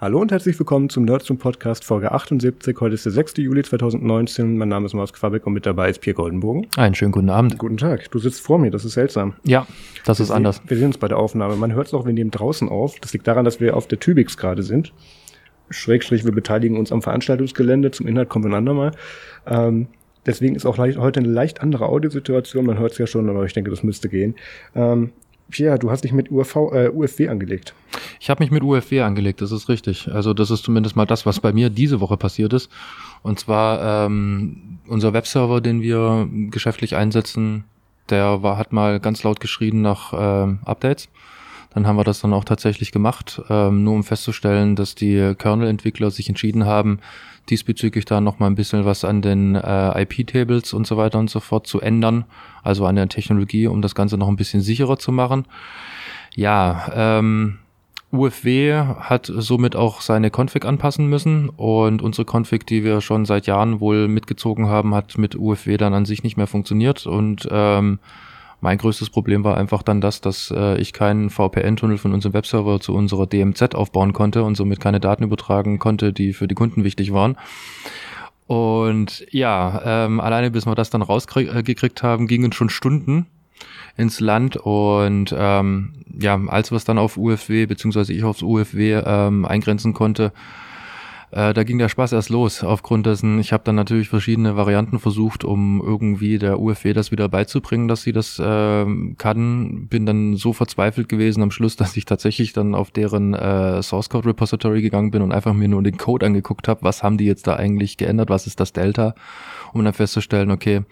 Hallo und herzlich willkommen zum Nerds zum Podcast Folge 78. Heute ist der 6. Juli 2019. Mein Name ist Maus Quabeck und mit dabei ist Pierre Goldenbogen. Einen schönen guten Abend. Guten Tag. Du sitzt vor mir, das ist seltsam. Ja, das ist wir anders. Sehen, wir sehen uns bei der Aufnahme. Man hört es auch, wir nehmen draußen auf. Das liegt daran, dass wir auf der Tübix gerade sind. Schrägstrich, wir beteiligen uns am Veranstaltungsgelände. Zum Inhalt kommen wir einander mal. Ähm, deswegen ist auch heute eine leicht andere Audiosituation. Man hört es ja schon, aber ich denke, das müsste gehen. Ähm, Pierre, du hast dich mit UFV, äh, UFW angelegt. Ich habe mich mit UFW angelegt, das ist richtig. Also das ist zumindest mal das, was bei mir diese Woche passiert ist. Und zwar ähm, unser Webserver, den wir geschäftlich einsetzen, der war, hat mal ganz laut geschrien nach ähm, Updates. Dann haben wir das dann auch tatsächlich gemacht, ähm, nur um festzustellen, dass die Kernel-Entwickler sich entschieden haben, diesbezüglich da noch ein bisschen was an den äh, IP-Tables und so weiter und so fort zu ändern, also an der Technologie, um das Ganze noch ein bisschen sicherer zu machen. Ja, ähm, UFW hat somit auch seine Config anpassen müssen und unsere Config, die wir schon seit Jahren wohl mitgezogen haben, hat mit UFW dann an sich nicht mehr funktioniert und ähm, mein größtes Problem war einfach dann das, dass äh, ich keinen VPN-Tunnel von unserem Webserver zu unserer DMZ aufbauen konnte und somit keine Daten übertragen konnte, die für die Kunden wichtig waren. Und ja, ähm, alleine bis wir das dann rausgekriegt haben, gingen schon Stunden ins Land und ähm, ja, als wir es dann auf UFW beziehungsweise ich aufs UFW ähm, eingrenzen konnte, äh, da ging der Spaß erst los. Aufgrund dessen, ich habe dann natürlich verschiedene Varianten versucht, um irgendwie der UFW das wieder beizubringen, dass sie das äh, kann. Bin dann so verzweifelt gewesen am Schluss, dass ich tatsächlich dann auf deren äh, Source Code Repository gegangen bin und einfach mir nur den Code angeguckt habe, was haben die jetzt da eigentlich geändert, was ist das Delta, um dann festzustellen, okay,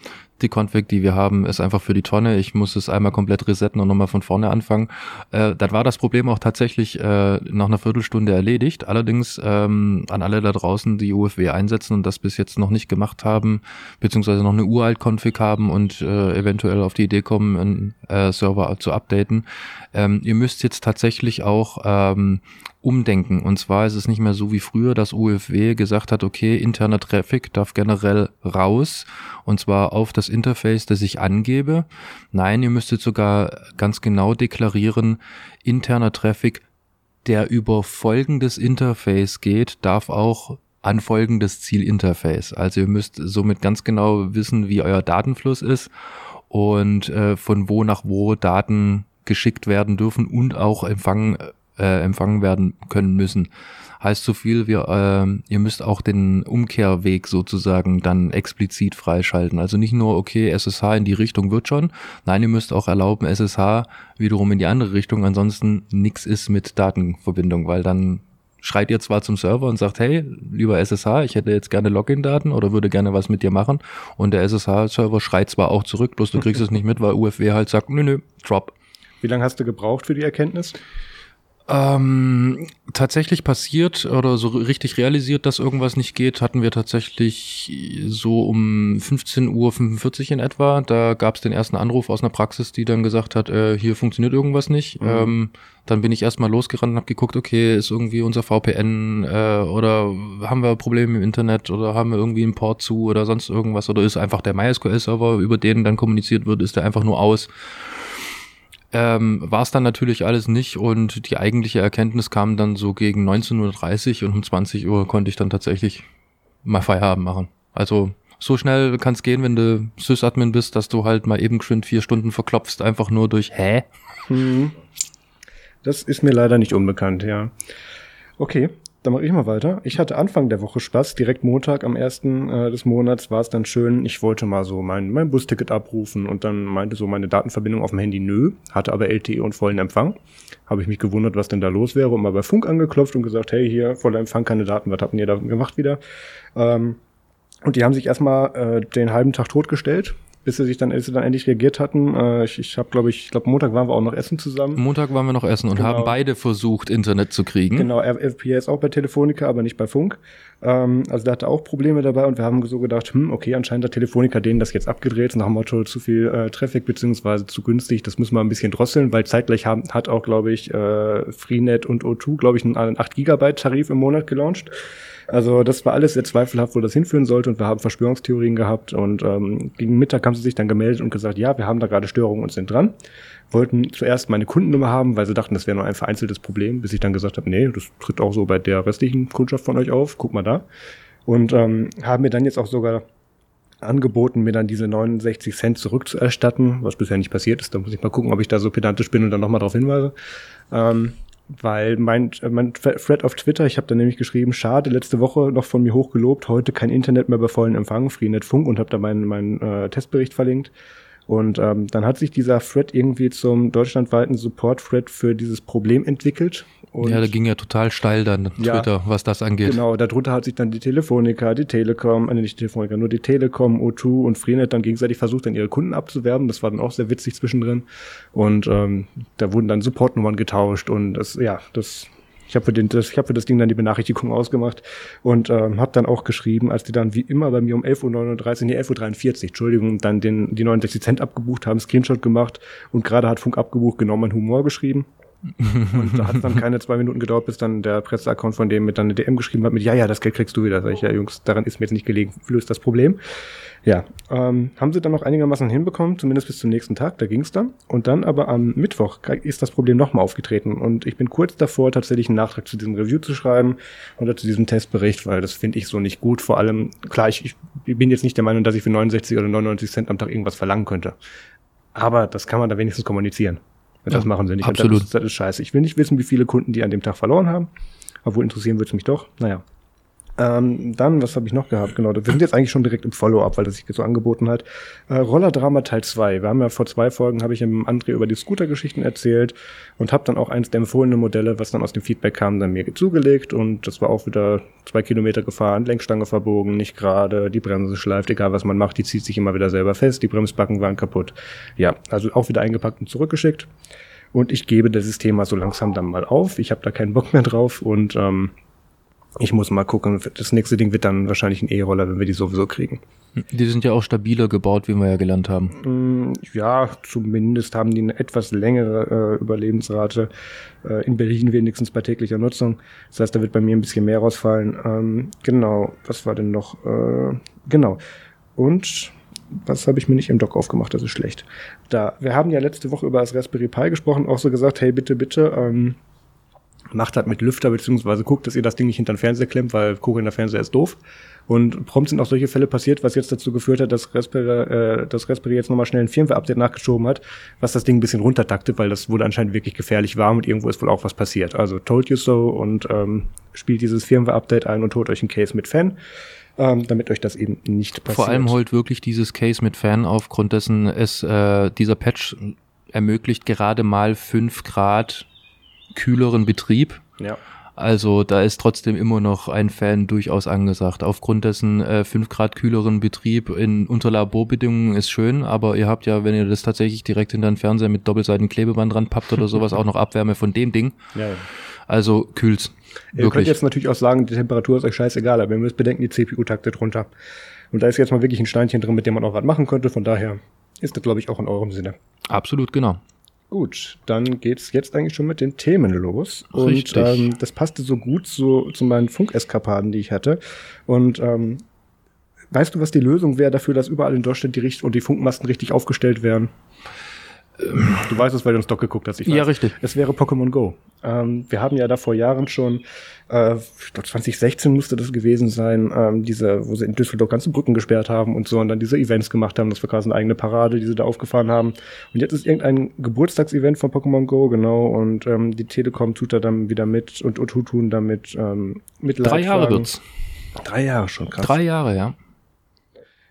die Config, die wir haben, ist einfach für die Tonne. Ich muss es einmal komplett resetten und nochmal von vorne anfangen. Äh, dann war das Problem auch tatsächlich äh, nach einer Viertelstunde erledigt. Allerdings ähm, an alle da draußen, die UFW einsetzen und das bis jetzt noch nicht gemacht haben, beziehungsweise noch eine uralt Config haben und äh, eventuell auf die Idee kommen, einen äh, Server zu updaten. Ähm, ihr müsst jetzt tatsächlich auch ähm, umdenken. Und zwar ist es nicht mehr so wie früher, dass UFW gesagt hat, okay, interner Traffic darf generell raus und zwar auf das Interface, das ich angebe. Nein, ihr müsstet sogar ganz genau deklarieren, interner Traffic, der über folgendes Interface geht, darf auch an folgendes Zielinterface. Also ihr müsst somit ganz genau wissen, wie euer Datenfluss ist und äh, von wo nach wo Daten geschickt werden dürfen und auch empfangen äh, empfangen werden können müssen. Heißt so viel, wir, äh, ihr müsst auch den Umkehrweg sozusagen dann explizit freischalten. Also nicht nur, okay, SSH in die Richtung wird schon, nein, ihr müsst auch erlauben, SSH wiederum in die andere Richtung, ansonsten nix ist mit Datenverbindung, weil dann schreit ihr zwar zum Server und sagt, hey, lieber SSH, ich hätte jetzt gerne Login-Daten oder würde gerne was mit dir machen. Und der SSH-Server schreit zwar auch zurück, bloß du kriegst es nicht mit, weil UFW halt sagt, nö, nö, drop. Wie lange hast du gebraucht für die Erkenntnis? Ähm, tatsächlich passiert oder so richtig realisiert, dass irgendwas nicht geht, hatten wir tatsächlich so um 15.45 Uhr in etwa. Da gab es den ersten Anruf aus einer Praxis, die dann gesagt hat, äh, hier funktioniert irgendwas nicht. Mhm. Ähm, dann bin ich erstmal losgerannt und habe geguckt, okay, ist irgendwie unser VPN äh, oder haben wir Probleme im Internet oder haben wir irgendwie einen Port zu oder sonst irgendwas oder ist einfach der MySQL-Server, über den dann kommuniziert wird, ist der einfach nur aus. Ähm, war es dann natürlich alles nicht und die eigentliche Erkenntnis kam dann so gegen 19.30 Uhr und um 20 Uhr konnte ich dann tatsächlich mal Feierabend machen. Also so schnell kann es gehen, wenn du Sysadmin bist, dass du halt mal eben geschwind vier Stunden verklopfst, einfach nur durch Hä? Hm. Das ist mir leider nicht unbekannt, ja. Okay, dann mache ich mal weiter. Ich hatte Anfang der Woche Spaß. Direkt Montag am ersten äh, des Monats war es dann schön. Ich wollte mal so mein, mein Busticket abrufen und dann meinte so meine Datenverbindung auf dem Handy nö, hatte aber LTE und vollen Empfang. Habe ich mich gewundert, was denn da los wäre und mal bei Funk angeklopft und gesagt, hey, hier, voller Empfang, keine Daten, was habt ihr da gemacht wieder? Ähm, und die haben sich erstmal äh, den halben Tag totgestellt bis sie sich dann, als sie dann endlich reagiert hatten. Äh, ich ich habe, glaube ich, ich glaube, Montag waren wir auch noch essen zusammen. Montag waren wir noch essen und genau. haben beide versucht, Internet zu kriegen. Genau, FPA ist auch bei Telefonica, aber nicht bei Funk. Ähm, also da hatte auch Probleme dabei und wir haben so gedacht, hm, okay, anscheinend hat Telefonica denen das jetzt abgedreht, nach dem Motto zu viel äh, Traffic beziehungsweise zu günstig, das müssen wir ein bisschen drosseln, weil zeitgleich haben, hat auch, glaube ich, äh, Freenet und O2, glaube ich, einen 8 Gigabyte Tarif im Monat gelauncht. Also das war alles sehr zweifelhaft, wo das hinführen sollte und wir haben Verschwörungstheorien gehabt und ähm, gegen Mittag haben sie sich dann gemeldet und gesagt, ja, wir haben da gerade Störungen und sind dran. wollten zuerst meine Kundennummer haben, weil sie dachten, das wäre nur ein vereinzeltes Problem, bis ich dann gesagt habe, nee, das tritt auch so bei der restlichen Kundschaft von euch auf, guck mal da. Und ähm, haben mir dann jetzt auch sogar angeboten, mir dann diese 69 Cent zurückzuerstatten, was bisher nicht passiert ist. Da muss ich mal gucken, ob ich da so pedantisch bin und dann nochmal darauf hinweise. Ähm, weil mein, mein Thread auf Twitter, ich habe da nämlich geschrieben, schade, letzte Woche noch von mir hochgelobt, heute kein Internet mehr bei vollen Empfang, Freenet Funk und habe da meinen, meinen äh, Testbericht verlinkt. Und ähm, dann hat sich dieser Thread irgendwie zum deutschlandweiten Support-Thread für dieses Problem entwickelt. Und ja, da ging ja total steil dann Twitter, ja, was das angeht. Genau, darunter hat sich dann die Telefonica, die Telekom, äh, nicht die Telefonica, nur die Telekom, O2 und Freenet dann gegenseitig versucht, dann ihre Kunden abzuwerben. Das war dann auch sehr witzig zwischendrin. Und ähm, da wurden dann Supportnummern getauscht und das, ja, das ich habe für, den, das, ich hab für das Ding dann die Benachrichtigung ausgemacht und ähm, habe dann auch geschrieben, als die dann wie immer bei mir um 11.39 Uhr, nee, 11.43 Uhr, Entschuldigung, dann den, die 69 Cent abgebucht haben, Screenshot gemacht und gerade hat Funk abgebucht, genau mein Humor geschrieben. Und da hat es dann keine zwei Minuten gedauert, bis dann der Presseaccount von dem mit dann eine DM geschrieben hat mit, ja, ja, das Geld kriegst du wieder. Sag ich, ja, Jungs, daran ist mir jetzt nicht gelegen, löst das Problem. Ja, ähm, haben sie dann noch einigermaßen hinbekommen, zumindest bis zum nächsten Tag, da ging's dann. Und dann aber am Mittwoch ist das Problem nochmal aufgetreten. Und ich bin kurz davor, tatsächlich einen Nachtrag zu diesem Review zu schreiben oder zu diesem Testbericht, weil das finde ich so nicht gut. Vor allem, klar, ich, ich bin jetzt nicht der Meinung, dass ich für 69 oder 99 Cent am Tag irgendwas verlangen könnte. Aber das kann man da wenigstens kommunizieren. Das ja, machen sie nicht. Absolut. Das ist, das ist scheiße. Ich will nicht wissen, wie viele Kunden die an dem Tag verloren haben. Obwohl interessieren würde es mich doch. Naja. Ähm, dann, was habe ich noch gehabt? Genau, wir sind jetzt eigentlich schon direkt im Follow-up, weil das sich so angeboten hat. Äh, Rollerdrama Teil 2. Wir haben ja vor zwei Folgen, habe ich im André über die Scooter-Geschichten erzählt und habe dann auch eins der empfohlenen Modelle, was dann aus dem Feedback kam, dann mir zugelegt und das war auch wieder zwei Kilometer gefahren, Lenkstange verbogen, nicht gerade, die Bremse schleift, egal was man macht, die zieht sich immer wieder selber fest, die Bremsbacken waren kaputt. Ja, also auch wieder eingepackt und zurückgeschickt. Und ich gebe das Thema so langsam dann mal auf. Ich habe da keinen Bock mehr drauf und ähm, ich muss mal gucken. Das nächste Ding wird dann wahrscheinlich ein E-Roller, wenn wir die sowieso kriegen. Die sind ja auch stabiler gebaut, wie wir ja gelernt haben. Mm, ja, zumindest haben die eine etwas längere äh, Überlebensrate. Äh, in Berlin wenigstens bei täglicher Nutzung. Das heißt, da wird bei mir ein bisschen mehr rausfallen. Ähm, genau, was war denn noch? Äh, genau. Und was habe ich mir nicht im Dock aufgemacht? Das ist schlecht. Da, wir haben ja letzte Woche über das Raspberry Pi gesprochen, auch so gesagt, hey, bitte, bitte, ähm, macht halt mit Lüfter, beziehungsweise guckt, dass ihr das Ding nicht hinter den Fernseher klemmt, weil kugelnder Fernseher ist doof. Und prompt sind auch solche Fälle passiert, was jetzt dazu geführt hat, dass Raspberry, äh, das Raspberry jetzt nochmal schnell ein Firmware-Update nachgeschoben hat, was das Ding ein bisschen runtertaktet, weil das wurde anscheinend wirklich gefährlich warm und irgendwo ist wohl auch was passiert. Also told you so und ähm, spielt dieses Firmware-Update ein und holt euch ein Case mit Fan. Ähm, damit euch das eben nicht passiert. Vor allem holt wirklich dieses Case mit Fan aufgrund dessen es äh, dieser Patch ermöglicht gerade mal fünf Grad kühleren Betrieb. Ja. Also da ist trotzdem immer noch ein Fan durchaus angesagt. Aufgrund dessen äh, 5 Grad kühleren Betrieb in unter Laborbedingungen ist schön, aber ihr habt ja, wenn ihr das tatsächlich direkt hinter den Fernseher mit doppelseitigen Klebeband dran pappt oder sowas, auch noch Abwärme von dem Ding. Ja, ja. Also kühlt's. Ihr wirklich. könnt jetzt natürlich auch sagen, die Temperatur ist euch scheißegal, aber ihr müsst bedenken, die CPU taktet runter. Und da ist jetzt mal wirklich ein Steinchen drin, mit dem man auch was machen könnte. Von daher ist das, glaube ich, auch in eurem Sinne. Absolut, genau. Gut, dann geht's jetzt eigentlich schon mit den Themen los. Richtig. Und ähm, das passte so gut so, zu meinen Funkeskapaden, die ich hatte. Und ähm, weißt du, was die Lösung wäre dafür, dass überall in Deutschland die Richt und die Funkmasten richtig aufgestellt wären? Du weißt es, weil du ins Doc geguckt hast. Ich weiß. Ja, richtig. Es wäre Pokémon Go. Ähm, wir haben ja da vor Jahren schon, äh, ich glaube 2016 musste das gewesen sein, ähm, diese, wo sie in Düsseldorf ganze Brücken gesperrt haben und so und dann diese Events gemacht haben. Das war quasi eine eigene Parade, die sie da aufgefahren haben. Und jetzt ist irgendein Geburtstagsevent von Pokémon Go, genau, und ähm, die Telekom tut da dann wieder mit und Utu tun damit ähm, mit Drei Jahre wird's. Drei Jahre schon, krass. Drei Jahre, ja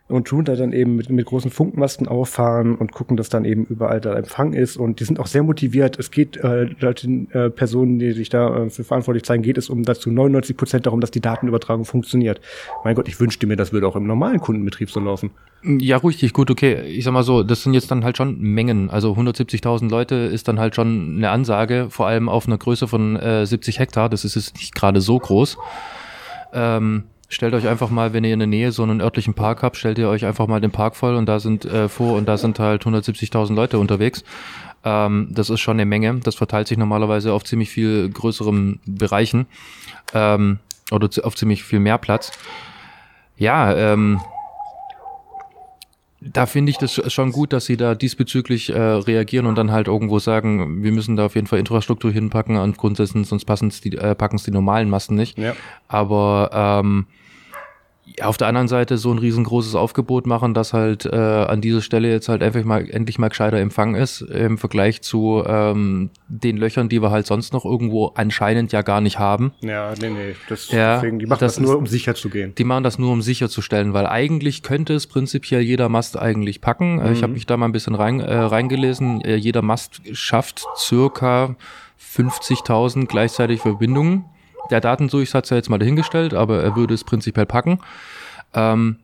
und tun da dann eben mit, mit großen Funkmasten auffahren und gucken, dass dann eben überall da Empfang ist und die sind auch sehr motiviert. Es geht äh, den äh, Personen, die sich da äh, für verantwortlich zeigen, geht es um dazu 99 Prozent darum, dass die Datenübertragung funktioniert. Mein Gott, ich wünschte mir, das würde auch im normalen Kundenbetrieb so laufen. Ja, richtig, gut, okay. Ich sag mal so, das sind jetzt dann halt schon Mengen. Also 170.000 Leute ist dann halt schon eine Ansage, vor allem auf einer Größe von äh, 70 Hektar. Das ist jetzt nicht gerade so groß. Ähm, Stellt euch einfach mal, wenn ihr in der Nähe so einen örtlichen Park habt, stellt ihr euch einfach mal den Park voll und da sind äh, vor und da sind halt 170.000 Leute unterwegs. Ähm, das ist schon eine Menge. Das verteilt sich normalerweise auf ziemlich viel größeren Bereichen ähm, oder auf ziemlich viel mehr Platz. Ja, ähm, da finde ich das schon gut, dass sie da diesbezüglich äh, reagieren und dann halt irgendwo sagen, wir müssen da auf jeden Fall Infrastruktur hinpacken und grundsätzlich sonst passen die, äh, packen es die normalen Masten nicht. Ja. Aber ähm, auf der anderen Seite so ein riesengroßes Aufgebot machen, dass halt äh, an dieser Stelle jetzt halt einfach mal endlich mal gescheiter Empfang ist im Vergleich zu ähm, den Löchern, die wir halt sonst noch irgendwo anscheinend ja gar nicht haben. Ja, nee, nee. Das, Ja, deswegen, die machen das das, nur, ist- um sicher zu gehen. Die machen das nur, um sicherzustellen, weil eigentlich könnte es prinzipiell jeder Mast eigentlich packen. Äh, Ich habe mich da mal ein bisschen rein, äh, reingelesen. Äh, jeder Mast schafft circa 50.000 gleichzeitig Verbindungen. Der Datendurchsatz ja jetzt mal dahingestellt, aber er würde es prinzipiell packen. Ähm,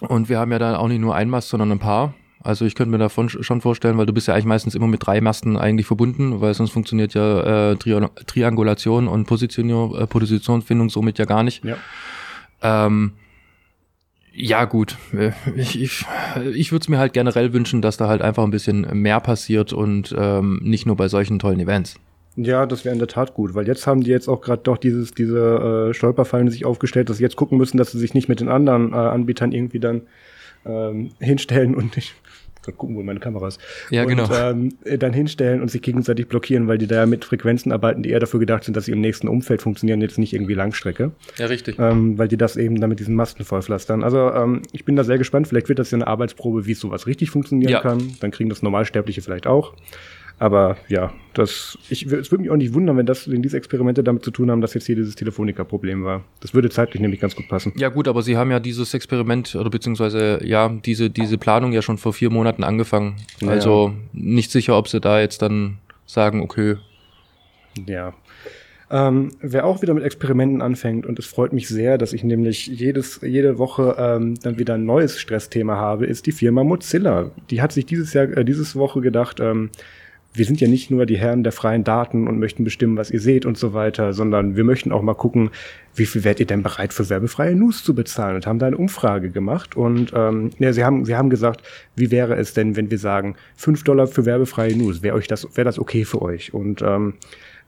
und wir haben ja da auch nicht nur ein Mast, sondern ein paar. Also ich könnte mir davon sch- schon vorstellen, weil du bist ja eigentlich meistens immer mit drei Masten eigentlich verbunden, weil sonst funktioniert ja äh, Tri Triangulation und Position, äh, Positionsfindung somit ja gar nicht. Ja. Ähm, ja, gut. Äh, Ich, ich, ich würde es mir halt generell wünschen, dass da halt einfach ein bisschen mehr passiert und ähm, nicht nur bei solchen tollen Events. Ja, das wäre in der Tat gut, weil jetzt haben die jetzt auch gerade doch dieses, diese äh, Stolperfallen sich aufgestellt, dass sie jetzt gucken müssen, dass sie sich nicht mit den anderen äh, Anbietern irgendwie dann ähm, hinstellen und nicht gucken, wo meine Kamera ist. Ja, und, genau. Ähm, äh, dann hinstellen und sich gegenseitig blockieren, weil die da ja mit Frequenzen arbeiten, die eher dafür gedacht sind, dass sie im nächsten Umfeld funktionieren, jetzt nicht irgendwie Langstrecke. Ja, richtig. ähm, weil die das eben dann mit diesen Masten vollpflastern. Also ähm, ich bin da sehr gespannt. Vielleicht wird das ja eine Arbeitsprobe, wie sowas richtig funktionieren Ja. kann. Dann kriegen das Normalsterbliche vielleicht auch. Aber ja, das, ich, es würde mich auch nicht wundern, wenn das, wenn diese Experimente damit zu tun haben, dass jetzt hier dieses Telefonica-Problem war. Das würde zeitlich nämlich ganz gut passen. Ja gut, aber sie haben ja dieses Experiment oder beziehungsweise ja diese diese Planung ja schon vor vier Monaten angefangen. Ja. Also nicht sicher, ob sie da jetzt dann sagen, okay, Ja. Ähm, wer auch wieder mit Experimenten anfängt, und es freut mich sehr, dass ich nämlich jedes, jede Woche ähm, dann wieder ein neues Stressthema habe, ist die Firma Mozilla. Die hat sich dieses Jahr, äh, dieses Woche gedacht, ähm, wir sind ja nicht nur die Herren der freien Daten und möchten bestimmen, was ihr seht und so weiter, sondern wir möchten auch mal gucken, wie viel wärt ihr denn bereit für werbefreie News zu bezahlen? Und haben da eine Umfrage gemacht und ähm, ja, sie haben sie haben gesagt, wie wäre es denn, wenn wir sagen 5 Dollar für werbefreie News, wäre euch das wäre das okay für euch? Und ähm,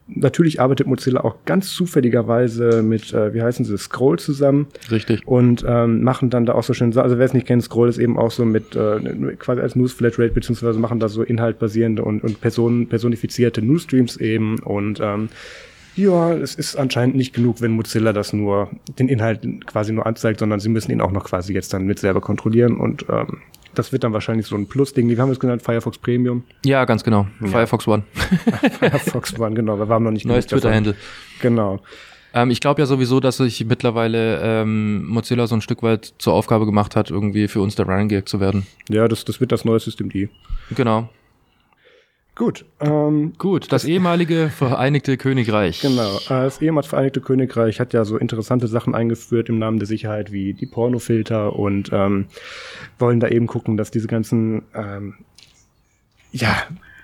Natürlich arbeitet Mozilla auch ganz zufälligerweise mit, äh, wie heißen sie, Scroll zusammen. Richtig. und ähm, machen dann da auch so schön, also wer es nicht kennt, Scroll ist eben auch so mit äh, quasi als News Flatrate, beziehungsweise machen da so inhaltbasierende und, und Personen, personifizierte Newsstreams eben. Und ähm, ja, es ist anscheinend nicht genug, wenn Mozilla das nur, den Inhalt quasi nur anzeigt, sondern sie müssen ihn auch noch quasi jetzt dann mit selber kontrollieren. Und ähm, das wird dann wahrscheinlich so ein Plus-Ding. Wie haben wir es genannt? Firefox Premium? Ja, ganz genau. Firefox One. Firefox One, genau, wir waren noch nicht Neues. Twitter-Handle. Genau. Ähm, ich glaube ja sowieso, dass sich mittlerweile ähm, Mozilla so ein Stück weit zur Aufgabe gemacht hat, irgendwie für uns der Running Gag zu werden. Ja, das, das wird das neue System D. Genau. Gut, ähm, Gut, das ehemalige Vereinigte Königreich. genau. Äh, Das ehemals Vereinigte Königreich hat ja so interessante Sachen eingeführt im Namen der Sicherheit wie die Pornofilter und ähm, wollen da eben gucken, dass diese ganzen ähm, ja,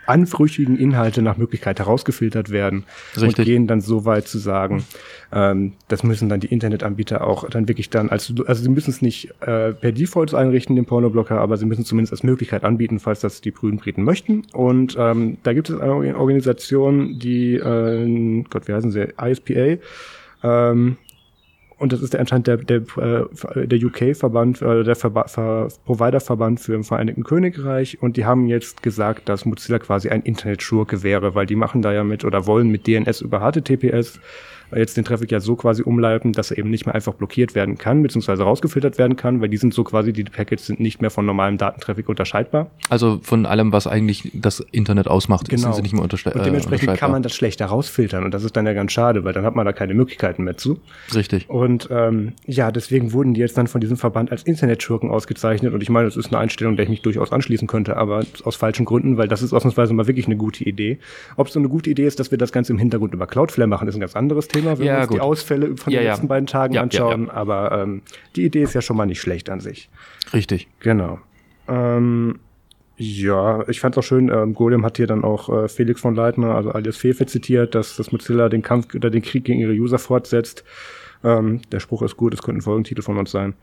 anrüchigen Inhalte nach Möglichkeit herausgefiltert werden und Richtig. gehen dann so weit zu sagen, ähm, das müssen dann die Internetanbieter auch dann wirklich dann als also sie müssen es nicht äh, per Default einrichten den Pornoblocker, aber sie müssen zumindest als Möglichkeit anbieten, falls das die prüden Briten möchten. Und ähm, da gibt es eine Organisation, die äh, Gott, wie heißen sie, ISPA. Ähm, und das ist der anscheinend der, der, äh, der UK-Verband, äh, der Verba Ver Provider-Verband für im Vereinigten Königreich. Und die haben jetzt gesagt, dass Mozilla quasi ein Internetschurke wäre, weil die machen da ja mit oder wollen mit DNS über HTTPS jetzt den Traffic ja so quasi umleiten, dass er eben nicht mehr einfach blockiert werden kann, beziehungsweise rausgefiltert werden kann, weil die sind so quasi, die Packets sind nicht mehr von normalem Datentraffic unterscheidbar. Also von allem, was eigentlich das Internet ausmacht, Genau. sind sie nicht mehr unterste Und dementsprechend äh, kann man das schlechter rausfiltern. Und das ist dann ja ganz schade, weil dann hat man da keine Möglichkeiten mehr zu. Richtig. Und ähm, ja, deswegen wurden die jetzt dann von diesem Verband als Internetschurken ausgezeichnet. Und ich meine, das ist eine Einstellung, der ich mich durchaus anschließen könnte, aber aus falschen Gründen, weil das ist ausnahmsweise mal wirklich eine gute Idee. Ob es so eine gute Idee ist, dass wir das Ganze im Hintergrund über Cloudflare machen, ist ein ganz anderes Thema, wenn Ja, wir uns gut. die Ausfälle von Ja, den letzten beiden Tagen anschauen. Aber ähm, die Idee ist ja schon mal nicht schlecht an sich. Richtig. Genau. Ähm, ja, ich fand es auch schön, ähm, Golem hat hier dann auch äh, Felix von Leitner, also alias Fefe zitiert, dass das Mozilla den Kampf oder den Krieg gegen ihre User fortsetzt. Ähm, der Spruch ist gut, es könnte ein Folgentitel von uns sein.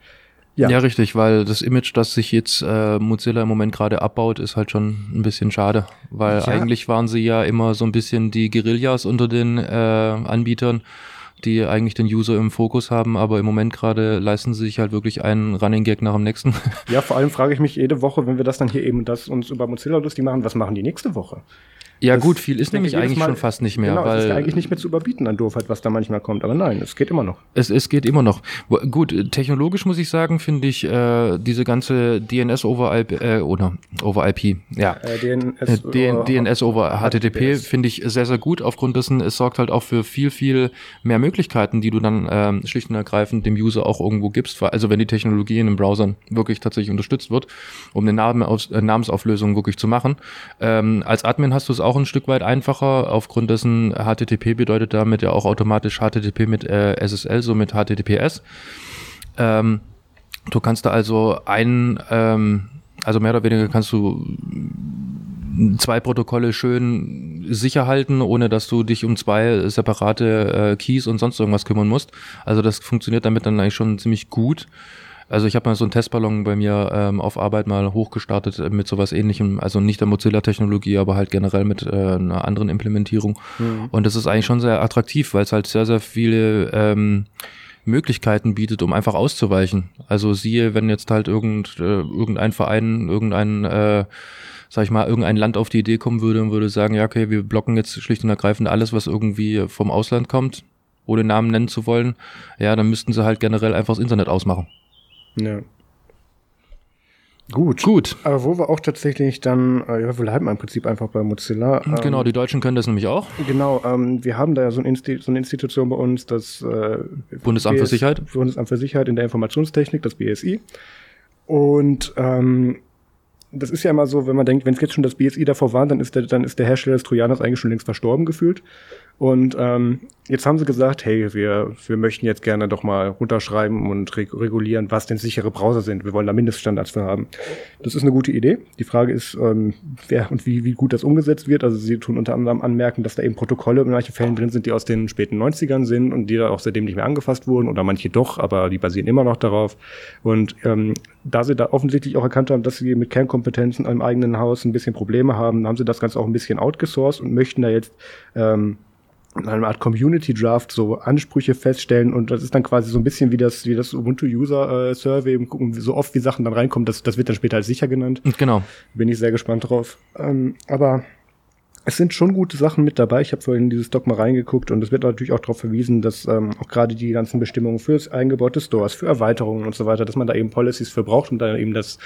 Ja. Ja. richtig, weil das Image, das sich jetzt äh, Mozilla im Moment gerade abbaut, ist halt schon ein bisschen schade. Weil Ja. eigentlich waren sie ja immer so ein bisschen die Guerillas unter den äh, Anbietern. die eigentlich den User im Fokus haben, aber im Moment gerade leisten sie sich halt wirklich einen Running Gag nach dem nächsten. Ja, vor allem frage ich mich jede Woche, wenn wir das dann hier eben das uns über Mozilla lustig machen, was machen die nächste Woche? Ja Das- gut, viel ist nämlich eigentlich Mal- schon fast nicht mehr, genau, es ist ja weil eigentlich nicht mehr zu überbieten an Doofheit, was da manchmal kommt. Aber nein, es geht immer noch. Es, es geht immer noch. Gut, technologisch muss ich sagen, finde ich äh, diese ganze DNS over IP, äh, oder over IP, ja. Äh, DNS, Äh, DN, DNS over HTTP finde ich sehr, sehr gut. Aufgrund dessen, es sorgt halt auch für viel, viel mehr Möglichkeiten, die du dann ähm, schlicht und ergreifend dem User auch irgendwo gibst. Also wenn die Technologie in den Browsern wirklich tatsächlich unterstützt wird, um eine Namenaus äh, Namensauflösung wirklich zu machen. Ähm, als Admin hast du es auch ein Stück weit einfacher. Aufgrund dessen HTTP bedeutet damit ja auch automatisch HTTP mit äh, SSL, so mit HTTPS. Ähm, du kannst da also ein, ähm, also mehr oder weniger kannst du zwei Protokolle schön sicher halten, ohne dass du dich um zwei separate äh, Keys und sonst irgendwas kümmern musst. Also das funktioniert damit dann eigentlich schon ziemlich gut. Also ich habe mal so einen Testballon bei mir ähm, auf Arbeit mal hochgestartet mit sowas ähnlichem, also nicht der Mozilla-Technologie, aber halt generell mit äh, einer anderen Implementierung. Und das ist eigentlich schon sehr attraktiv, weil es halt sehr, sehr viele ähm, Möglichkeiten bietet, um einfach auszuweichen. Also siehe, wenn jetzt halt irgend, äh, irgendein Verein, irgendein, äh, sag ich mal, irgendein Land auf die Idee kommen würde und würde sagen, ja, okay, wir blocken jetzt schlicht und ergreifend alles, was irgendwie vom Ausland kommt, ohne Namen nennen zu wollen, ja, dann müssten sie halt generell einfach das Internet ausmachen. Ja. Gut. Gut. Aber wo wir auch tatsächlich dann, äh, ja, wir bleiben im Prinzip einfach bei Mozilla. Ähm, Genau, die Deutschen können das nämlich auch. Genau, ähm, wir haben da ja so, ein Insti so eine Institution bei uns, das äh, Bundesamt für Sicherheit. Bundesamt für Sicherheit in der Informationstechnik, das BSI. Und ähm, das ist ja immer so, wenn man denkt, wenn es jetzt schon das BSI davor war, dann ist der, dann ist der Hersteller des Trojaners eigentlich schon längst verstorben gefühlt. Und ähm, jetzt haben sie gesagt, hey, wir, wir möchten jetzt gerne doch mal runterschreiben und reg regulieren, was denn sichere Browser sind. Wir wollen da Mindeststandards für haben. Das ist eine gute Idee. Die Frage ist, ähm, wer und wie, wie gut das umgesetzt wird. Also sie tun unter anderem anmerken, dass da eben Protokolle in manchen Fällen drin sind, die aus den späten 90ern sind und die da auch seitdem nicht mehr angefasst wurden oder manche doch, aber die basieren immer noch darauf. Und ähm, da sie da offensichtlich auch erkannt haben, dass sie mit Kernkompetenzen im eigenen Haus ein bisschen Probleme haben, haben sie das Ganze auch ein bisschen outgesourced und möchten da jetzt ähm, in einer Art Community Draft so Ansprüche feststellen und das ist dann quasi so ein bisschen wie das wie das Ubuntu User äh, Survey und gucken so oft wie Sachen dann reinkommen das das wird dann später als sicher genannt Genau. bin ich sehr gespannt drauf ähm, aber es sind schon gute Sachen mit dabei. Ich habe vorhin dieses Doc mal reingeguckt und es wird natürlich auch darauf verwiesen, dass ähm, auch gerade die ganzen Bestimmungen fürs eingebaute Stores, für Erweiterungen und so weiter, dass man da eben Policies für braucht, um da eben das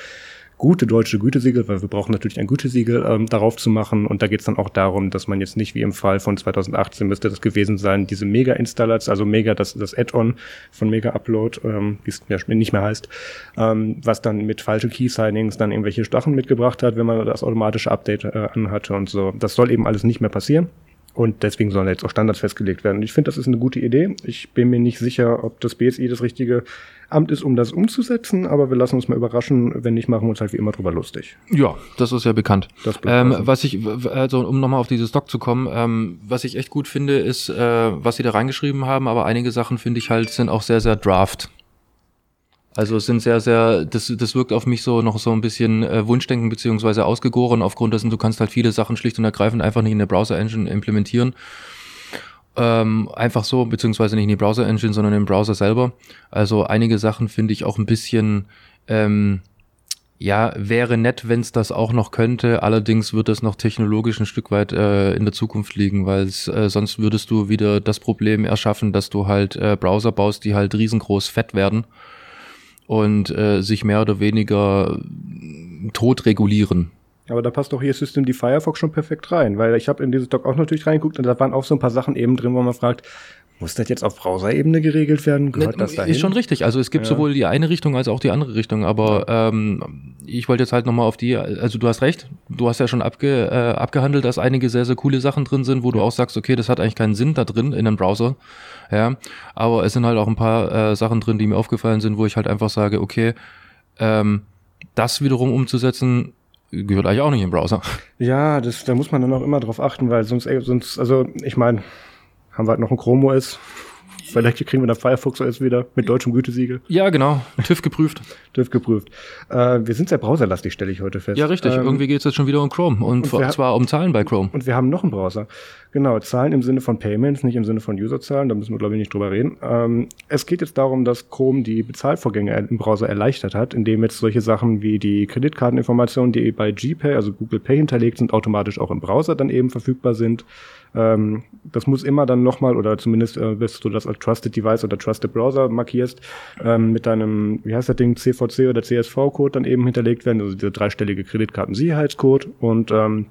gute deutsche Gütesiegel, weil wir brauchen natürlich ein Gütesiegel, ähm, darauf zu machen. Und da geht es dann auch darum, dass man jetzt nicht wie im Fall von 2018 müsste das gewesen sein, diese Mega-Installats, also Mega, das, das Add-on von Mega Upload, ähm, wie es nicht mehr heißt, ähm, was dann mit falschen Key-Signings dann irgendwelche Sachen mitgebracht hat, wenn man das automatische Update äh, anhatte und so. Das soll eben alles nicht mehr passieren. Und deswegen sollen jetzt auch Standards festgelegt werden. Und ich finde, das ist eine gute Idee. Ich bin mir nicht sicher, ob das BSI das richtige Amt ist, um das umzusetzen, aber wir lassen uns mal überraschen. Wenn nicht, machen wir uns halt wie immer drüber lustig. Ja, das ist ja bekannt. Das ähm, passen. was ich, also um nochmal auf dieses Doc zu kommen, ähm, was ich echt gut finde, ist, äh, was sie da reingeschrieben haben, aber einige Sachen finde ich halt sind auch sehr, sehr draft. Also es sind sehr, sehr, das, das wirkt auf mich so noch so ein bisschen äh, Wunschdenken beziehungsweise ausgegoren, aufgrund dessen, du kannst halt viele Sachen schlicht und ergreifend einfach nicht in der Browser-Engine implementieren. Ähm, einfach so, beziehungsweise nicht in die Browser-Engine, sondern im Browser selber. Also einige Sachen finde ich auch ein bisschen, ähm, ja, wäre nett, wenn es das auch noch könnte. Allerdings wird es noch technologisch ein Stück weit äh, in der Zukunft liegen, weil äh, sonst würdest du wieder das Problem erschaffen, dass du halt äh, Browser baust, die halt riesengroß fett werden und äh, sich mehr oder weniger tot regulieren. Aber da passt doch hier System die Firefox schon perfekt rein, weil ich habe in dieses Doc auch natürlich reingeguckt und da waren auch so ein paar Sachen eben drin, wo man fragt, muss das jetzt auf Browser-Ebene geregelt werden? Gehört das dahin? Ist schon richtig. Also es gibt Ja. sowohl die eine Richtung als auch die andere Richtung. Aber ähm, ich wollte jetzt halt nochmal auf die, also du hast recht, du hast ja schon abge, äh, abgehandelt, dass einige sehr, sehr coole Sachen drin sind, wo du auch sagst, okay, das hat eigentlich keinen Sinn da drin in einem Browser. Ja, aber es sind halt auch ein paar äh, Sachen drin, die mir aufgefallen sind, wo ich halt einfach sage, okay, ähm, das wiederum umzusetzen, gehört eigentlich auch nicht im Browser. Ja, das, da muss man dann auch immer drauf achten, weil sonst, sonst, also ich meine, haben wir halt noch ein Chrome OS. Vielleicht kriegen wir dann Firefox OS wieder mit deutschem Gütesiegel. Ja, genau. TÜV geprüft. TÜV geprüft. Äh, wir sind sehr browserlastig, stelle ich heute fest. Ja, richtig. Ähm, Irgendwie geht's jetzt schon wieder um Chrome. Und, und wir- zwar um Zahlen bei Chrome. Und wir haben noch einen Browser. Genau, Zahlen im Sinne von Payments, nicht im Sinne von Userzahlen, da müssen wir, glaube ich, nicht drüber reden. Ähm, es geht jetzt darum, dass Chrome die Bezahlvorgänge im Browser erleichtert hat, indem jetzt solche Sachen wie die Kreditkarteninformationen, die bei GPay, also Google Pay hinterlegt sind, automatisch auch im Browser dann eben verfügbar sind. Ähm, das muss immer dann nochmal, oder zumindest äh, bis du das als Trusted Device oder Trusted Browser markierst, ähm, mit deinem, wie heißt das Ding, CVC oder CSV-Code dann eben hinterlegt werden, also dieser dreistellige Kreditkartensicherheitscode und ähm,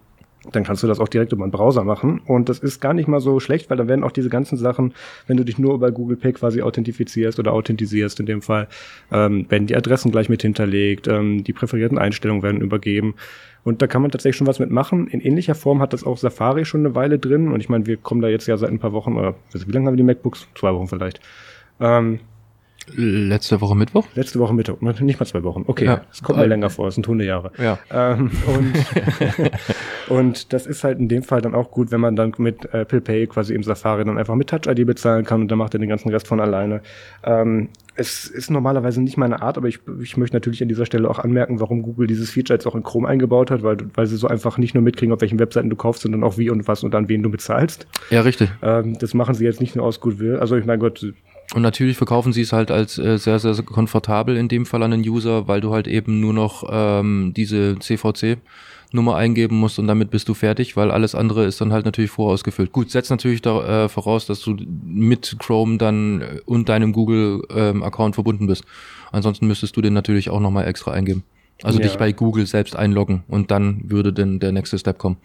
dann kannst du das auch direkt über den Browser machen. Und das ist gar nicht mal so schlecht, weil dann werden auch diese ganzen Sachen, wenn du dich nur über Google Pay quasi authentifizierst oder authentisierst in dem Fall, ähm, werden die Adressen gleich mit hinterlegt, ähm, die präferierten Einstellungen werden übergeben. Und da kann man tatsächlich schon was mitmachen. In ähnlicher Form hat das auch Safari schon eine Weile drin. Und ich meine, wir kommen da jetzt ja seit ein paar Wochen, oder also wie lange haben wir die MacBooks? Zwei Wochen vielleicht. Ähm, Letzte Woche Mittwoch? letzte Woche Mittag, nicht mal zwei Wochen. Okay, Ja. es kommt mir Äh, länger vor, es sind Hundejahre. Ja. Ähm, und, und das ist halt in dem Fall dann auch gut, wenn man dann mit Apple Pay quasi im Safari dann einfach mit Touch ID bezahlen kann und dann macht er den ganzen Rest von alleine. Ähm, es ist normalerweise nicht meine Art, aber ich, ich möchte natürlich an dieser Stelle auch anmerken, warum Google dieses Feature jetzt auch in Chrome eingebaut hat, weil, weil sie so einfach nicht nur mitkriegen, auf welchen Webseiten du kaufst, sondern auch wie und was und an wen du bezahlst. Ja, richtig. Ähm, das machen sie jetzt nicht nur aus Goodwill. Also ich mein Gott, Und natürlich verkaufen sie es halt als äh, sehr, sehr, sehr komfortabel in dem Fall an den User, weil du halt eben nur noch ähm, diese CVC-Nummer eingeben musst und damit bist du fertig, weil alles andere ist dann halt natürlich vorausgefüllt. Gut, setzt natürlich da, äh, voraus, dass du mit Chrome dann äh, und deinem Google-Account verbunden bist. Ansonsten müsstest du den natürlich auch nochmal extra eingeben. Also Ja. dich bei Google selbst einloggen und dann würde denn der nächste Step kommen.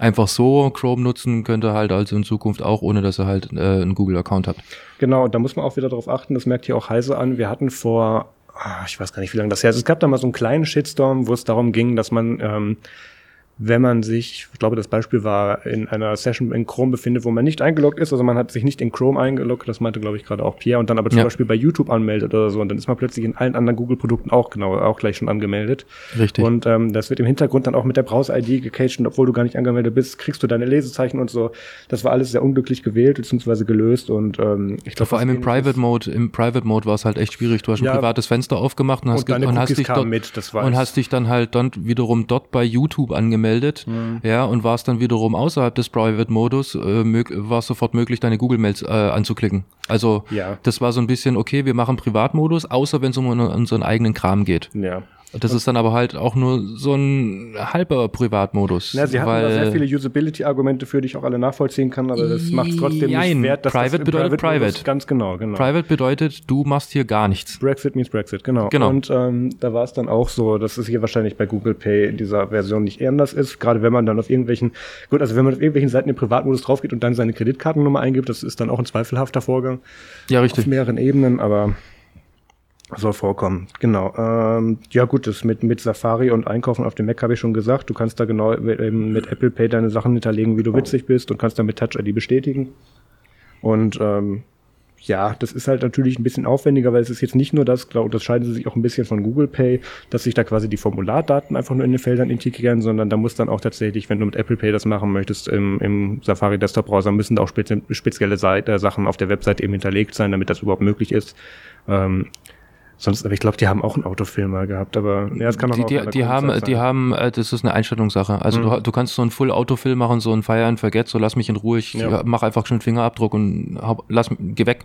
Einfach so Chrome nutzen könnte halt also in Zukunft auch, ohne dass er halt äh, einen Google-Account hat. Genau, und da muss man auch wieder darauf achten, das merkt hier auch Heise an. Wir hatten vor, ah, ich weiß gar nicht, wie lange das her ist. Es gab da mal so einen kleinen Shitstorm, wo es darum ging, dass man, ähm, wenn man sich, ich glaube, das Beispiel war, in einer Session in Chrome befindet, wo man nicht eingeloggt ist, also man hat sich nicht in Chrome eingeloggt, das meinte, glaube ich, gerade auch Pierre, und dann aber zum Ja. Beispiel bei YouTube anmeldet oder so, und dann ist man plötzlich in allen anderen Google-Produkten auch genau, auch gleich schon angemeldet. Richtig. Und ähm, das wird im Hintergrund dann auch mit der Browser-ID gecaged und obwohl du gar nicht angemeldet bist, kriegst du deine Lesezeichen und so. Das war alles sehr unglücklich gewählt bzw. gelöst und ähm, ich glaube Vor allem im was ähnliches- Private Mode, im Private Mode war es halt echt schwierig. Du hast ein Ja. privates Fenster aufgemacht und hast, Und und hast dich dort mit, das war und hast dich dann halt dann wiederum dort bei YouTube angemeldet, Mhm. ja, und warst dann wiederum außerhalb des Private Modus, äh, war es sofort möglich, deine Google-Mails äh, anzuklicken. Also Ja. das war so ein bisschen, okay, wir machen Privatmodus, außer wenn es um unseren eigenen Kram geht. Ja. Das ist dann aber halt auch nur so ein halber Privatmodus. Ja, sie weil, da sehr viele Usability-Argumente für, die ich auch alle nachvollziehen kann, aber das macht es trotzdem Jein. nicht wert, dass Private das bedeutet Private Modus- private. Ganz genau, genau. Private bedeutet, du machst hier gar nichts. Brexit means Brexit, genau. Genau. Und ähm, da war es dann auch so, dass es hier wahrscheinlich bei Google Pay in dieser Version nicht anders ist. Gerade wenn man dann auf irgendwelchen, gut, also wenn man auf irgendwelchen Seiten im Privatmodus draufgeht und dann seine Kreditkartennummer eingibt, das ist dann auch ein zweifelhafter Vorgang Ja, auf richtig. mehreren Ebenen, aber soll vorkommen. Genau. Ähm, ja gut, das mit, mit Safari und Einkaufen auf dem Mac habe ich schon gesagt. Du kannst da genau mit, ähm, mit Apple Pay deine Sachen hinterlegen, wie du witzig bist und kannst dann mit Touch ID bestätigen. Und ähm, ja, das ist halt natürlich ein bisschen aufwendiger, weil es ist jetzt nicht nur das, glaube das scheiden sie sich auch ein bisschen von Google Pay, dass sich da quasi die Formulardaten einfach nur in den Feldern integrieren, sondern da muss dann auch tatsächlich, wenn du mit Apple Pay das machen möchtest, im, im Safari Desktop Browser müssen da auch spezi spezielle Seite, Sachen auf der Website eben hinterlegt sein, damit das überhaupt möglich ist. Ähm, sonst, aber ich glaube, die haben auch einen Autofilmer gehabt, aber ja, es kann auch Die, die, haben, Grundsatz die sein. haben, äh, das ist eine Einstellungssache. Also Mhm. du, du kannst so einen Full-Autofill machen, so ein Fire and Forget, so lass mich in Ruhe, ich Ja. mach einfach schon Fingerabdruck und hab, lass, geh weg,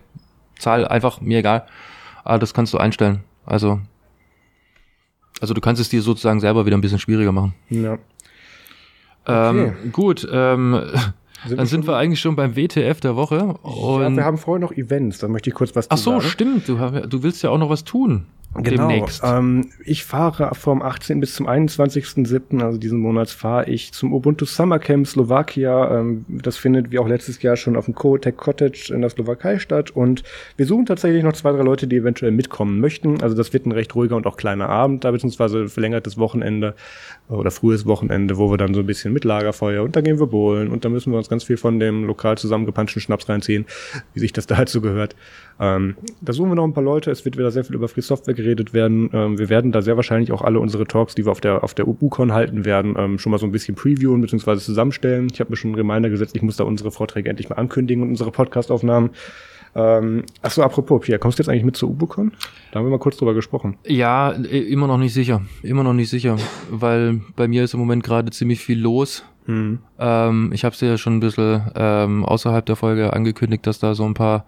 zahl einfach, mir egal. Aber das kannst du einstellen. Also, also du kannst es dir sozusagen selber wieder ein bisschen schwieriger machen. Ja. Ähm, gut, ähm, Sind dann sind schon- wir eigentlich schon beim WTF der Woche. ja, wir haben vorher noch Events, da möchte ich kurz was ach so, sagen. stimmt. Du, du willst ja auch noch was tun. Genau. Demnächst. Ähm, ich fahre vom 18. bis zum 21.07., also diesen Monats, fahre ich zum Ubuntu Summer Camp Slowakia. Ähm, das findet wie auch letztes Jahr schon auf dem Coatec Cottage in der Slowakei statt. Und wir suchen tatsächlich noch zwei, drei Leute, die eventuell mitkommen möchten. Also das wird ein recht ruhiger und auch kleiner Abend, da beziehungsweise verlängertes Wochenende oder frühes Wochenende, wo wir dann so ein bisschen mit Lagerfeuer und da gehen wir bowlen und da müssen wir uns ganz viel von dem lokal zusammengepanschten Schnaps reinziehen, wie sich das da halt gehört. Ähm, da suchen wir noch ein paar Leute. Es wird wieder sehr viel über Free Software geredet werden. Ähm, wir werden da sehr wahrscheinlich auch alle unsere Talks, die wir auf der auf der UbuCon halten werden, ähm, schon mal so ein bisschen previewen bzw. zusammenstellen. Ich habe mir schon einen Reminder gesetzt, ich muss da unsere Vorträge endlich mal ankündigen und unsere Podcastaufnahmen. Ähm, achso, apropos, Pierre, kommst du jetzt eigentlich mit zur UBUCON? Da haben wir mal kurz drüber gesprochen. Ja, immer noch nicht sicher. Immer noch nicht sicher, weil bei mir ist im Moment gerade ziemlich viel los. Hm. Ähm, ich habe es ja schon ein bisschen ähm, außerhalb der Folge angekündigt, dass da so ein paar,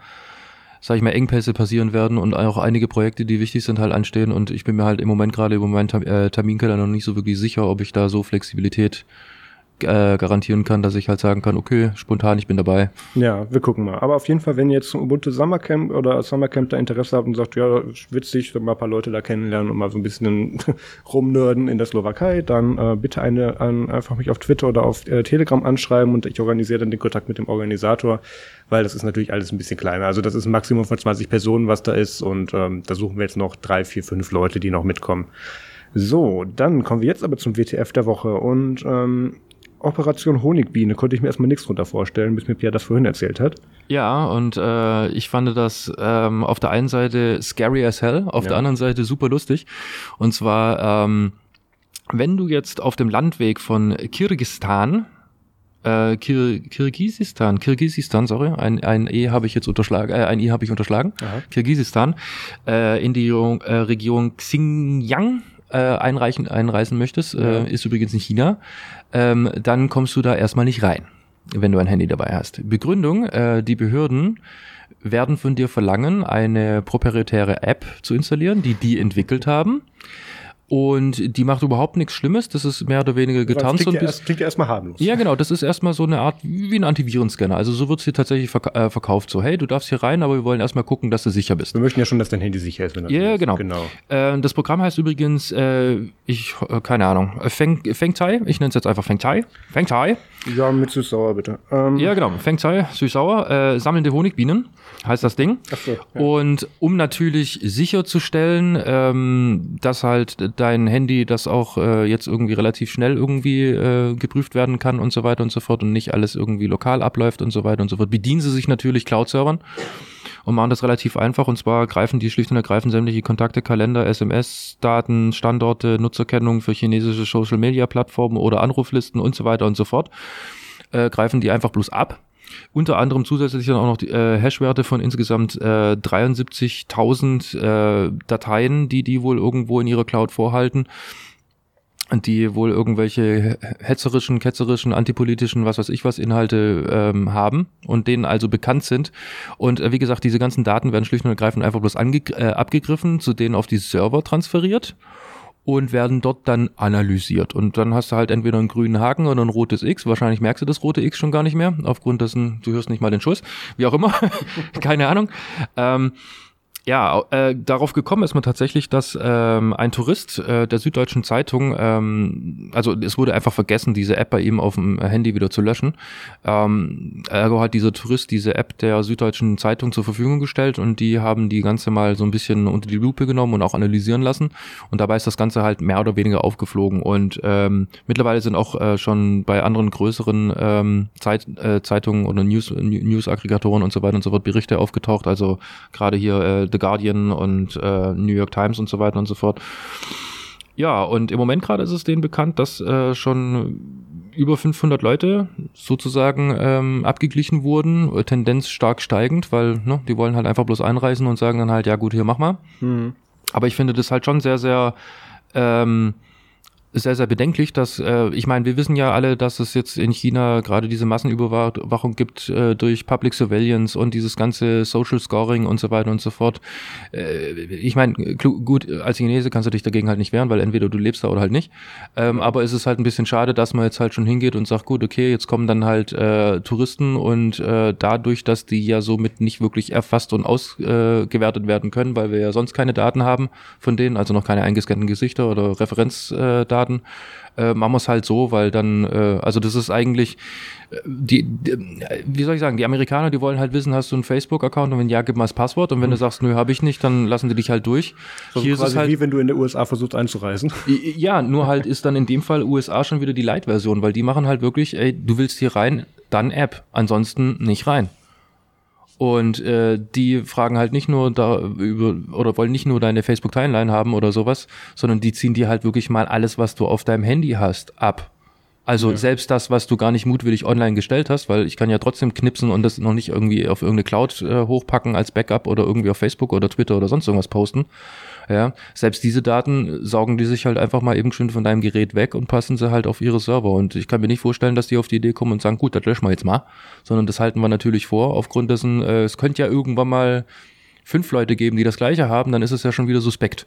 sag ich mal, Engpässe passieren werden und auch einige Projekte, die wichtig sind, halt anstehen. Und ich bin mir halt im Moment gerade über meinen äh, Terminkeller noch nicht so wirklich sicher, ob ich da so Flexibilität äh, garantieren kann, dass ich halt sagen kann, okay, spontan, ich bin dabei. Ja, wir gucken mal. Aber auf jeden Fall, wenn ihr jetzt zum Ubuntu Summercamp oder Summercamp da Interesse habt und sagt, ja, witzig, mal ein paar Leute da kennenlernen und mal so ein bisschen rumnörden in der Slowakei, dann äh, bitte eine, ein, einfach mich auf Twitter oder auf äh, Telegram anschreiben und ich organisiere dann den Kontakt mit dem Organisator, weil das ist natürlich alles ein bisschen kleiner. Also das ist ein Maximum von 20 Personen, was da ist und ähm, da suchen wir jetzt noch drei, vier, fünf Leute, die noch mitkommen. So, dann kommen wir jetzt aber zum WTF der Woche und ähm, Operation Honigbiene konnte ich mir erstmal nichts drunter vorstellen, bis mir Pierre das vorhin erzählt hat. Ja, und äh, ich fand das ähm, auf der einen Seite scary as hell, auf ja. der anderen Seite super lustig. Und zwar, ähm, wenn du jetzt auf dem Landweg von Kirgistan äh, Kir Kirgisistan, Kirgisistan, sorry, ein, ein E habe ich jetzt unterschlagen, äh, ein I habe ich unterschlagen, Aha. Kirgisistan, äh, in die äh, Region Xinjiang äh, einreichen, einreisen möchtest, äh, ist übrigens in China, ähm, dann kommst du da erstmal nicht rein, wenn du ein Handy dabei hast. Begründung, äh, die Behörden werden von dir verlangen, eine proprietäre App zu installieren, die die entwickelt haben. Und die macht überhaupt nichts Schlimmes. Das ist mehr oder weniger getan. Das klingt, ja, erst, klingt ja erstmal harmlos. Ja, genau. Das ist erstmal so eine Art wie ein Antivirenscanner. Also so wird es hier tatsächlich verk äh, verkauft. So, hey, du darfst hier rein, aber wir wollen erstmal gucken, dass du sicher bist. Wir möchten ja schon, dass dein Handy sicher ist. Wenn ja, yeah, genau. genau. Äh, das Programm heißt übrigens, äh, ich, äh, keine Ahnung, Feng, Feng Tai. Ich nenne es jetzt einfach Feng Tai. Feng Tai. Ja, mit süß-sauer bitte. Ähm. Ja, genau. Feng Tai, süß-sauer. Äh, sammelnde Honigbienen heißt das Ding. Ach so, ja. Und um natürlich sicherzustellen, ähm, dass halt dein Handy das auch äh, jetzt irgendwie relativ schnell irgendwie äh, geprüft werden kann und so weiter und so fort und nicht alles irgendwie lokal abläuft und so weiter und so fort, bedienen sie sich natürlich Cloud-Servern und machen das relativ einfach. Und zwar greifen die schlicht und ergreifend sämtliche Kontakte, Kalender, SMS-Daten, Standorte, Nutzerkennung für chinesische Social-Media-Plattformen oder Anruflisten und so weiter und so fort, äh, greifen die einfach bloß ab unter anderem zusätzlich dann auch noch die äh, Hash-Werte von insgesamt äh, 73.000 äh, Dateien, die die wohl irgendwo in ihrer Cloud vorhalten die wohl irgendwelche hetzerischen, ketzerischen, antipolitischen, was weiß ich was Inhalte ähm, haben und denen also bekannt sind. Und äh, wie gesagt, diese ganzen Daten werden schlicht und ergreifend einfach bloß äh, abgegriffen, zu denen auf die Server transferiert und werden dort dann analysiert. Und dann hast du halt entweder einen grünen Haken oder ein rotes X. Wahrscheinlich merkst du das rote X schon gar nicht mehr, aufgrund dessen, du hörst nicht mal den Schuss. Wie auch immer. Keine Ahnung. Ähm, ja, äh, darauf gekommen ist man tatsächlich, dass ähm, ein Tourist äh, der Süddeutschen Zeitung, ähm, also es wurde einfach vergessen, diese App bei ihm auf dem Handy wieder zu löschen. Ähm, ergo hat dieser Tourist diese App der Süddeutschen Zeitung zur Verfügung gestellt und die haben die ganze mal so ein bisschen unter die Lupe genommen und auch analysieren lassen. Und dabei ist das Ganze halt mehr oder weniger aufgeflogen. Und ähm, mittlerweile sind auch äh, schon bei anderen größeren ähm, Zeit, äh, Zeitungen oder News, News-Aggregatoren und so weiter und so fort Berichte aufgetaucht. Also gerade hier äh, The Guardian und äh, New York Times und so weiter und so fort. Ja, und im Moment gerade ist es denen bekannt, dass äh, schon über 500 Leute sozusagen ähm, abgeglichen wurden, Tendenz stark steigend, weil ne, die wollen halt einfach bloß einreisen und sagen dann halt, ja gut, hier mach mal. Mhm. Aber ich finde das halt schon sehr, sehr ähm, sehr, sehr bedenklich, dass, äh, ich meine, wir wissen ja alle, dass es jetzt in China gerade diese Massenüberwachung gibt äh, durch Public Surveillance und dieses ganze Social Scoring und so weiter und so fort. Äh, ich meine, gut, als Chinese kannst du dich dagegen halt nicht wehren, weil entweder du lebst da oder halt nicht. Ähm, aber es ist halt ein bisschen schade, dass man jetzt halt schon hingeht und sagt, gut, okay, jetzt kommen dann halt äh, Touristen und äh, dadurch, dass die ja somit nicht wirklich erfasst und ausgewertet äh, werden können, weil wir ja sonst keine Daten haben von denen, also noch keine eingescannten Gesichter oder Referenzdaten, äh, Daten. Äh, machen wir es halt so, weil dann, äh, also das ist eigentlich, äh, die, die, wie soll ich sagen, die Amerikaner, die wollen halt wissen, hast du einen Facebook-Account und wenn ja, gib mal das Passwort und wenn mhm. du sagst, nö, habe ich nicht, dann lassen die dich halt durch. So Hier quasi ist es halt, wie wenn du in der USA versuchst einzureisen. Ja, nur halt ist dann in dem Fall USA schon wieder die Light-Version, weil die machen halt wirklich, ey, du willst hier rein, dann App, ansonsten nicht rein. Und äh, die fragen halt nicht nur da über oder wollen nicht nur deine Facebook Timeline haben oder sowas, sondern die ziehen dir halt wirklich mal alles, was du auf deinem Handy hast, ab. Also ja. selbst das, was du gar nicht mutwillig online gestellt hast, weil ich kann ja trotzdem knipsen und das noch nicht irgendwie auf irgendeine Cloud äh, hochpacken als Backup oder irgendwie auf Facebook oder Twitter oder sonst irgendwas posten. Ja, selbst diese Daten saugen die sich halt einfach mal eben schön von deinem Gerät weg und passen sie halt auf ihre Server. Und ich kann mir nicht vorstellen, dass die auf die Idee kommen und sagen, gut, das löschen wir jetzt mal, sondern das halten wir natürlich vor. Aufgrund dessen, äh, es könnte ja irgendwann mal fünf Leute geben, die das gleiche haben, dann ist es ja schon wieder suspekt.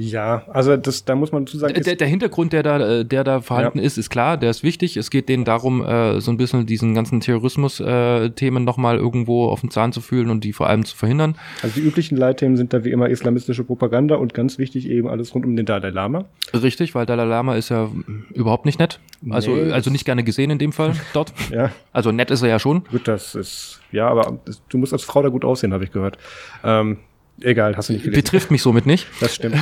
Ja, also das, da muss man zu sagen. Der, der Hintergrund, der da, äh, der da vorhanden ja. ist, ist klar, der ist wichtig. Es geht denen darum, äh, so ein bisschen diesen ganzen Terrorismus-Themen äh, nochmal irgendwo auf den Zahn zu fühlen und die vor allem zu verhindern. Also die üblichen Leitthemen sind da wie immer islamistische Propaganda und ganz wichtig eben alles rund um den Dalai Lama. Richtig, weil Dalai Lama ist ja überhaupt nicht nett. Also, nee, also nicht gerne gesehen in dem Fall dort. ja. Also nett ist er ja schon. Gut, das ist, ja, aber du musst als Frau da gut aussehen, habe ich gehört. Ähm, Egal, hast du nicht gelesen. Betrifft mich somit nicht. Das stimmt.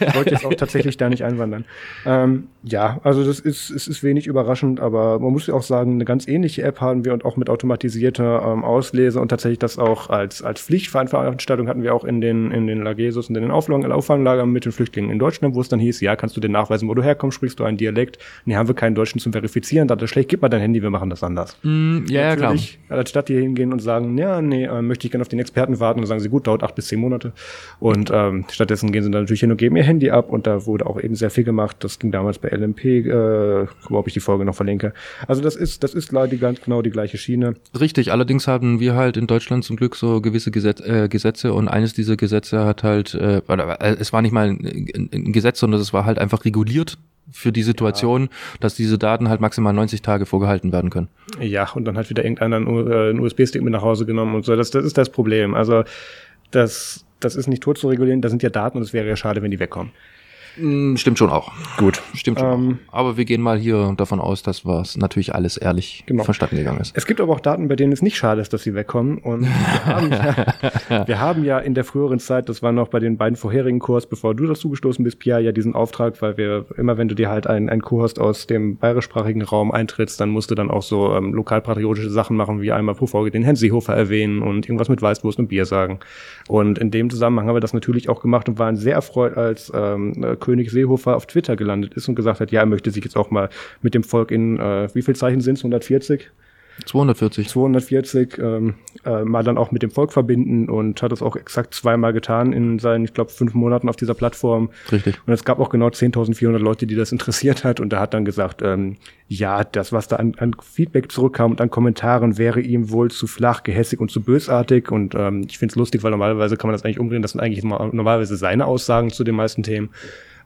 Ich wollte jetzt auch tatsächlich da nicht einwandern. Ähm, ja, also das ist, es ist wenig überraschend, aber man muss ja auch sagen, eine ganz ähnliche App haben wir und auch mit automatisierter ähm, Auslese und tatsächlich das auch als, als Pflichtveranstaltung hatten wir auch in den, in den Lagesus und in den Auflagen, Auffanglagern mit den Flüchtlingen in Deutschland, wo es dann hieß, ja, kannst du den nachweisen, wo du herkommst, sprichst du einen Dialekt? Nee, haben wir keinen Deutschen zum Verifizieren, da ist schlecht, gib mal dein Handy, wir machen das anders. Mm, ja, ja, klar. Als Stadt hier hingehen und sagen, ja, nee, äh, möchte ich gerne auf den Experten warten, und dann sagen sie, gut, dauert acht bis zehn Monate Monate. Und ähm, stattdessen gehen sie dann natürlich hin und geben ihr Handy ab und da wurde auch eben sehr viel gemacht. Das ging damals bei LMP, äh, ob ich die Folge noch verlinke. Also das ist, das ist klar die ganz genau die gleiche Schiene. Richtig, allerdings haben wir halt in Deutschland zum Glück so gewisse Gesetz, äh, Gesetze und eines dieser Gesetze hat halt, äh, äh, es war nicht mal ein, ein Gesetz, sondern es war halt einfach reguliert für die Situation, ja. dass diese Daten halt maximal 90 Tage vorgehalten werden können. Ja, und dann hat wieder irgendeiner einen USB-Stick mit nach Hause genommen und so. Das, das ist das Problem. Also das das ist nicht tot zu regulieren, da sind ja Daten und es wäre ja schade, wenn die wegkommen. Mm, stimmt schon auch. Gut. Stimmt schon ähm, auch. Aber wir gehen mal hier davon aus, dass was natürlich alles ehrlich genau. verstanden gegangen ist. Es gibt aber auch Daten, bei denen es nicht schade ist, dass sie wegkommen. Und wir haben, ja, wir haben ja in der früheren Zeit, das war noch bei den beiden vorherigen Kurs, bevor du dazu gestoßen bist, Pia, ja diesen Auftrag, weil wir immer, wenn du dir halt einen, einen Kurs aus dem bayerischsprachigen Raum eintrittst, dann musst du dann auch so ähm, lokalpatriotische Sachen machen, wie einmal pro Folge den Herrn Seehofer erwähnen und irgendwas mit Weißwurst und Bier sagen. Und in dem Zusammenhang haben wir das natürlich auch gemacht und waren sehr erfreut, als ähm, König Seehofer auf Twitter gelandet ist und gesagt hat, ja, er möchte sich jetzt auch mal mit dem Volk in, äh, wie viel Zeichen sind es, 140? 240. 240 ähm, äh, mal dann auch mit dem Volk verbinden und hat das auch exakt zweimal getan in seinen, ich glaube, fünf Monaten auf dieser Plattform. Richtig. Und es gab auch genau 10.400 Leute, die das interessiert hat und er hat dann gesagt, ähm, ja, das, was da an, an Feedback zurückkam und an Kommentaren, wäre ihm wohl zu flach, gehässig und zu bösartig und ähm, ich finde es lustig, weil normalerweise kann man das eigentlich umdrehen, das sind eigentlich normalerweise seine Aussagen zu den meisten Themen.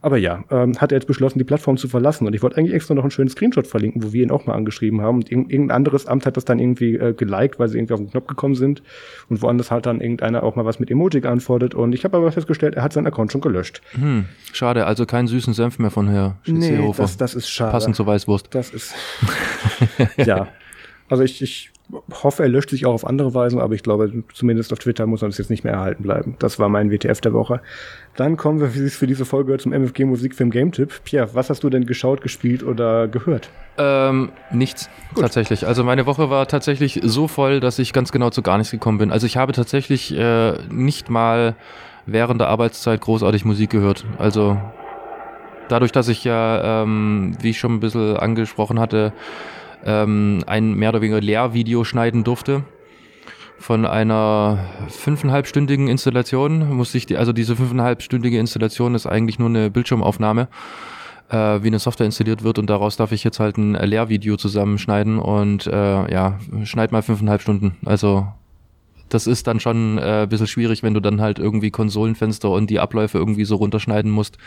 Aber ja, ähm, hat er jetzt beschlossen, die Plattform zu verlassen. Und ich wollte eigentlich extra noch einen schönen Screenshot verlinken, wo wir ihn auch mal angeschrieben haben. Und irgendein anderes Amt hat das dann irgendwie äh, geliked, weil sie irgendwie auf den Knopf gekommen sind. Und woanders hat dann irgendeiner auch mal was mit Emoji geantwortet. Und ich habe aber festgestellt, er hat seinen Account schon gelöscht. Hm, schade, also keinen süßen Senf mehr von Herr Nee, das, das ist schade. Passend zur Weißwurst. Das ist, ja. Also ich, ich hoffe, er löscht sich auch auf andere Weisen, aber ich glaube, zumindest auf Twitter muss man es jetzt nicht mehr erhalten bleiben. Das war mein WTF der Woche. Dann kommen wir, wie es für diese Folge zum MFG Musikfilm Game Tipp. Pierre, was hast du denn geschaut, gespielt oder gehört? Ähm, nichts, Gut. tatsächlich. Also meine Woche war tatsächlich so voll, dass ich ganz genau zu gar nichts gekommen bin. Also ich habe tatsächlich äh, nicht mal während der Arbeitszeit großartig Musik gehört. Also dadurch, dass ich ja, ähm, wie ich schon ein bisschen angesprochen hatte, ähm, ein mehr oder weniger Lehrvideo schneiden durfte von einer fünfeinhalbstündigen Installation. Musste ich die, also diese fünfeinhalbstündige Installation ist eigentlich nur eine Bildschirmaufnahme, äh, wie eine Software installiert wird und daraus darf ich jetzt halt ein Lehrvideo zusammenschneiden und äh, ja, schneid mal fünfeinhalb Stunden. Also das ist dann schon äh, ein bisschen schwierig, wenn du dann halt irgendwie Konsolenfenster und die Abläufe irgendwie so runterschneiden musst,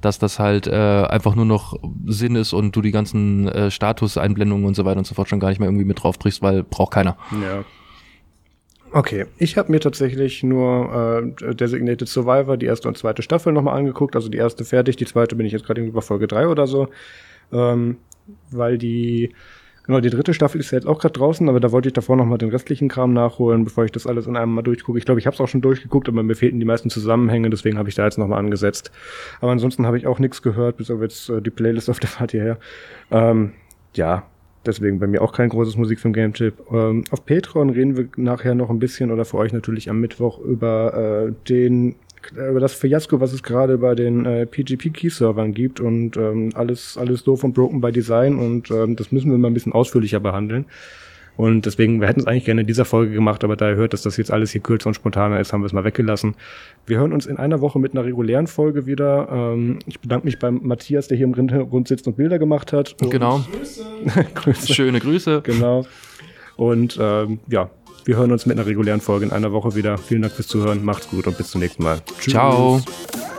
dass das halt äh, einfach nur noch Sinn ist und du die ganzen äh, Statuseinblendungen und so weiter und so fort schon gar nicht mehr irgendwie mit drauf brichst, weil braucht keiner. Ja. Okay, ich habe mir tatsächlich nur äh, Designated Survivor, die erste und zweite Staffel nochmal angeguckt. Also die erste fertig, die zweite bin ich jetzt gerade irgendwie bei Folge drei oder so. Ähm, weil die Genau, die dritte Staffel ist ja jetzt auch gerade draußen, aber da wollte ich davor noch mal den restlichen Kram nachholen, bevor ich das alles in einem mal durchgucke. Ich glaube, ich habe es auch schon durchgeguckt, aber mir fehlten die meisten Zusammenhänge, deswegen habe ich da jetzt noch mal angesetzt. Aber ansonsten habe ich auch nichts gehört, bis auf jetzt äh, die Playlist auf der Fahrt hierher. Ähm, ja, deswegen bei mir auch kein großes Musikfilm Game Tipp. Ähm, auf Patreon reden wir nachher noch ein bisschen oder für euch natürlich am Mittwoch über äh, den über das Fiasko, was es gerade bei den äh, PGP-Key-Servern gibt und ähm, alles, alles doof und broken by Design und ähm, das müssen wir mal ein bisschen ausführlicher behandeln. Und deswegen, wir hätten es eigentlich gerne in dieser Folge gemacht, aber da ihr hört, dass das jetzt alles hier kürzer und spontaner ist, haben wir es mal weggelassen. Wir hören uns in einer Woche mit einer regulären Folge wieder. Ähm, ich bedanke mich beim Matthias, der hier im Hintergrund sitzt und Bilder gemacht hat. Und Genau. Grüße. Grüße. Schöne Grüße. Genau. Und ähm, ja, wir hören uns mit einer regulären Folge in einer Woche wieder. Vielen Dank fürs Zuhören, macht's gut und bis zum nächsten Mal. Ciao. Tschüss.